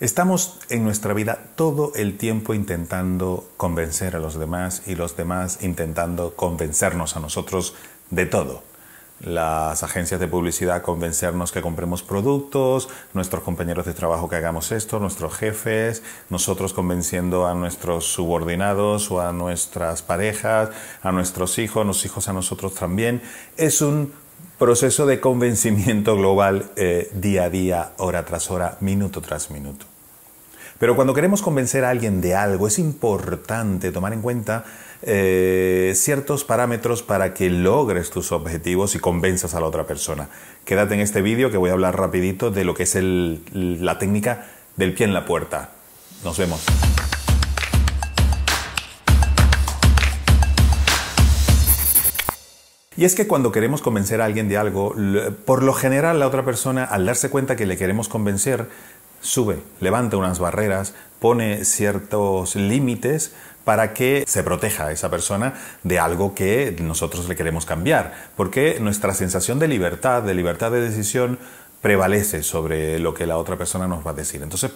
Estamos en nuestra vida todo el tiempo intentando convencer a los demás y los demás intentando convencernos a nosotros de todo. Las agencias de publicidad convencernos que compremos productos, nuestros compañeros de trabajo que hagamos esto, nuestros jefes, nosotros convenciendo a nuestros subordinados o a nuestras parejas, a nuestros hijos, los hijos a nosotros también. Es un proceso de convencimiento global eh, día a día, hora tras hora, minuto tras minuto. Pero cuando queremos convencer a alguien de algo, es importante tomar en cuenta eh, ciertos parámetros para que logres tus objetivos y convenzas a la otra persona. Quédate en este vídeo que voy a hablar rapidito de lo que es la técnica del pie en la puerta. Nos vemos. Y es que cuando queremos convencer a alguien de algo, por lo general la otra persona, al darse cuenta que le queremos convencer, sube, levanta unas barreras, pone ciertos límites para que se proteja a esa persona de algo que nosotros le queremos cambiar. Porque nuestra sensación de libertad, de libertad de decisión, prevalece sobre lo que la otra persona nos va a decir. Entonces,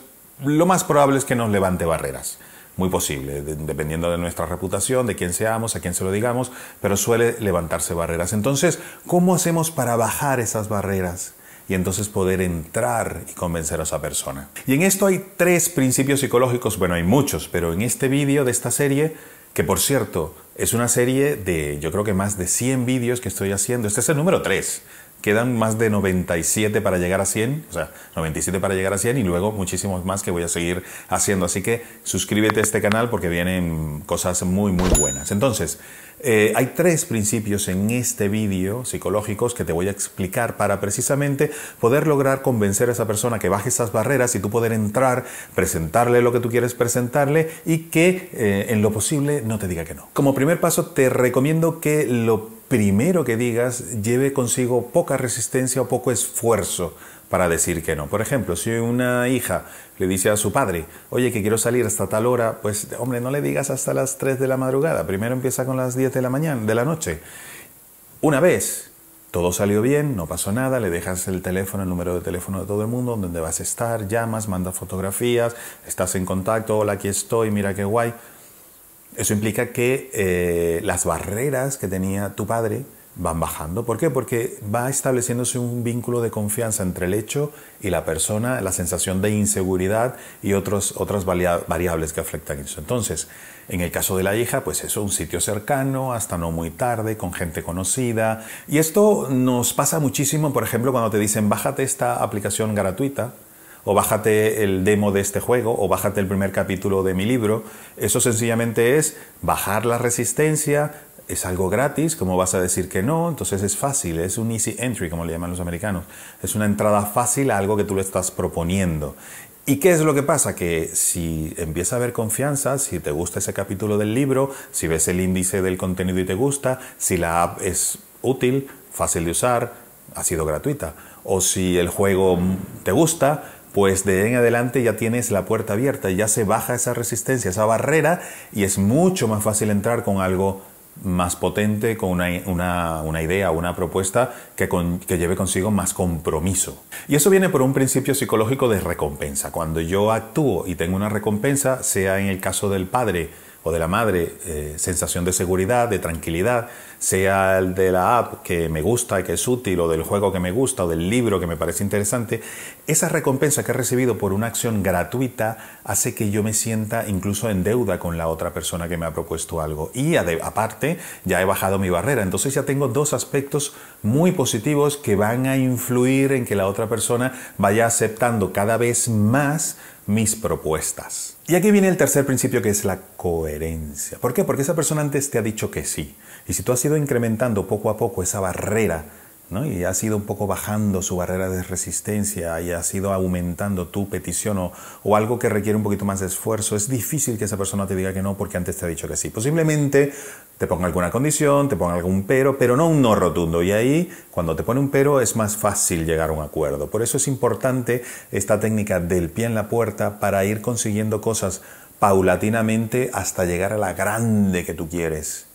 lo más probable es que nos levante barreras. Muy posible, dependiendo de nuestra reputación, de quién seamos, a quién se lo digamos, pero suele levantarse barreras. Entonces, ¿cómo hacemos para bajar esas barreras? y entonces poder entrar y convencer a esa persona. Y en esto hay tres principios psicológicos, bueno, hay muchos, pero en este vídeo de esta serie, que por cierto es una serie de yo creo que más de 100 vídeos que estoy haciendo, este es el número 3, Quedan más de 97 para llegar a 100, o sea, 97 para llegar a 100 y luego muchísimos más que voy a seguir haciendo. Así que suscríbete a este canal porque vienen cosas muy, muy buenas. Entonces, eh, hay tres principios en este vídeo psicológicos que te voy a explicar para precisamente poder lograr convencer a esa persona que baje esas barreras y tú poder entrar, presentarle lo que tú quieres presentarle y que eh, en lo posible no te diga que no. Como primer paso, te recomiendo que lo primero que digas lleve consigo poca resistencia o poco esfuerzo para decir que no. Por ejemplo, si una hija le dice a su padre, oye, que quiero salir hasta tal hora, pues hombre, no le digas hasta las 3 de la madrugada, primero empieza con las 10 de la mañana, de la noche. Una vez todo salió bien, no pasó nada, le dejas el teléfono, el número de teléfono de todo el mundo, donde vas a estar, llamas, mandas fotografías, estás en contacto, hola, aquí estoy, mira qué guay. Eso implica que eh, las barreras que tenía tu padre van bajando. ¿Por qué? Porque va estableciéndose un vínculo de confianza entre el hecho y la persona, la sensación de inseguridad y otros, otras variables que afectan eso. Entonces, en el caso de la hija, pues eso, un sitio cercano, hasta no muy tarde, con gente conocida. Y esto nos pasa muchísimo, por ejemplo, cuando te dicen, bájate esta aplicación gratuita o bájate el demo de este juego, o bájate el primer capítulo de mi libro. Eso sencillamente es bajar la resistencia, es algo gratis, ¿cómo vas a decir que no? Entonces es fácil, es un easy entry, como le llaman los americanos. Es una entrada fácil a algo que tú le estás proponiendo. ¿Y qué es lo que pasa? Que si empieza a haber confianza, si te gusta ese capítulo del libro, si ves el índice del contenido y te gusta, si la app es útil, fácil de usar, ha sido gratuita, o si el juego te gusta, pues de en adelante ya tienes la puerta abierta, ya se baja esa resistencia, esa barrera y es mucho más fácil entrar con algo más potente, con una, idea, una propuesta que, que, lleve consigo más compromiso. Y eso viene por un principio psicológico de recompensa. Cuando yo actúo y tengo una recompensa, sea en el caso del padre, o de la madre eh, sensación de seguridad, de tranquilidad, sea el de la app que me gusta y que es útil, o del juego que me gusta, o del libro que me parece interesante, esa recompensa que he recibido por una acción gratuita hace que yo me sienta incluso en deuda con la otra persona que me ha propuesto algo. Y aparte, ya he bajado mi barrera. Entonces ya tengo dos aspectos muy positivos que van a influir en que la otra persona vaya aceptando cada vez más mis propuestas. Y aquí viene el tercer principio que es la coherencia. ¿Por qué? Porque esa persona antes te ha dicho que sí. Y si tú has ido incrementando poco a poco esa barrera y has ido un poco bajando su barrera de resistencia y has ido aumentando tu petición o, o, algo que requiere un poquito más de esfuerzo, es difícil que esa persona te diga que no porque antes te ha dicho que sí. Posiblemente te ponga alguna condición, te ponga algún pero, pero no un no rotundo. Y ahí, cuando te pone un pero, es más fácil llegar a un acuerdo. Por eso es importante esta técnica del pie en la puerta para ir consiguiendo cosas paulatinamente hasta llegar a la grande que tú quieres.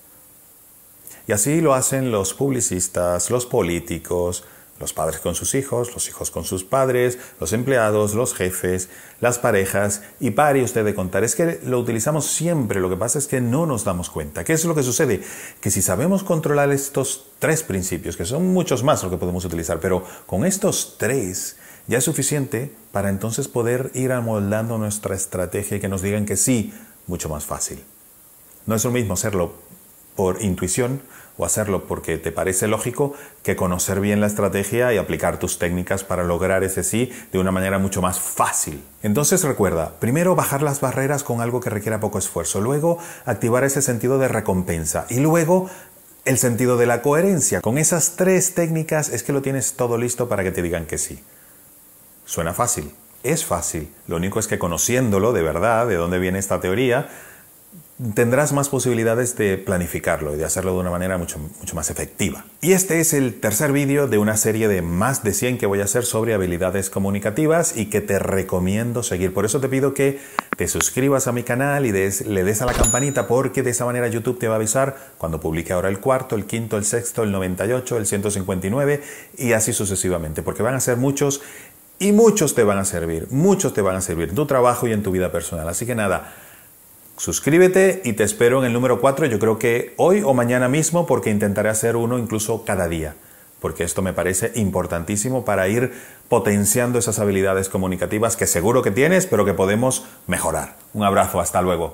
Y así lo hacen los publicistas, los políticos, los padres con sus hijos, los hijos con sus padres, los empleados, los jefes, las parejas, y pare usted de contar. Es que lo utilizamos siempre, lo que pasa es que no nos damos cuenta. ¿Qué es lo que sucede? Que si sabemos controlar estos tres principios, que son muchos más lo que podemos utilizar, pero con estos tres ya es suficiente para entonces poder ir amoldando nuestra estrategia y que nos digan que sí, mucho más fácil. No es lo mismo hacerlo por intuición o hacerlo porque te parece lógico que conocer bien la estrategia y aplicar tus técnicas para lograr ese sí de una manera mucho más fácil. Entonces recuerda, primero bajar las barreras con algo que requiera poco esfuerzo, luego activar ese sentido de recompensa y luego el sentido de la coherencia. Con esas tres técnicas es que lo tienes todo listo para que te digan que sí. Suena fácil, es fácil, lo único es que conociéndolo de verdad, de dónde viene esta teoría, tendrás más posibilidades de planificarlo y de hacerlo de una manera mucho, mucho más efectiva. Y este es el tercer vídeo de una serie de más de 100 que voy a hacer sobre habilidades comunicativas y que te recomiendo seguir. Por eso te pido que te suscribas a mi canal y le des a la campanita porque de esa manera YouTube te va a avisar cuando publique ahora el cuarto, el quinto, el sexto, el 98, el 159 y así sucesivamente, porque van a ser muchos y muchos te van a servir, muchos te van a servir en tu trabajo y en tu vida personal. Así que nada, Suscríbete y te espero en el número 4, yo creo que hoy o mañana mismo, porque intentaré hacer uno incluso cada día, porque esto me parece importantísimo para ir potenciando esas habilidades comunicativas que seguro que tienes, pero que podemos mejorar. Un abrazo, hasta luego.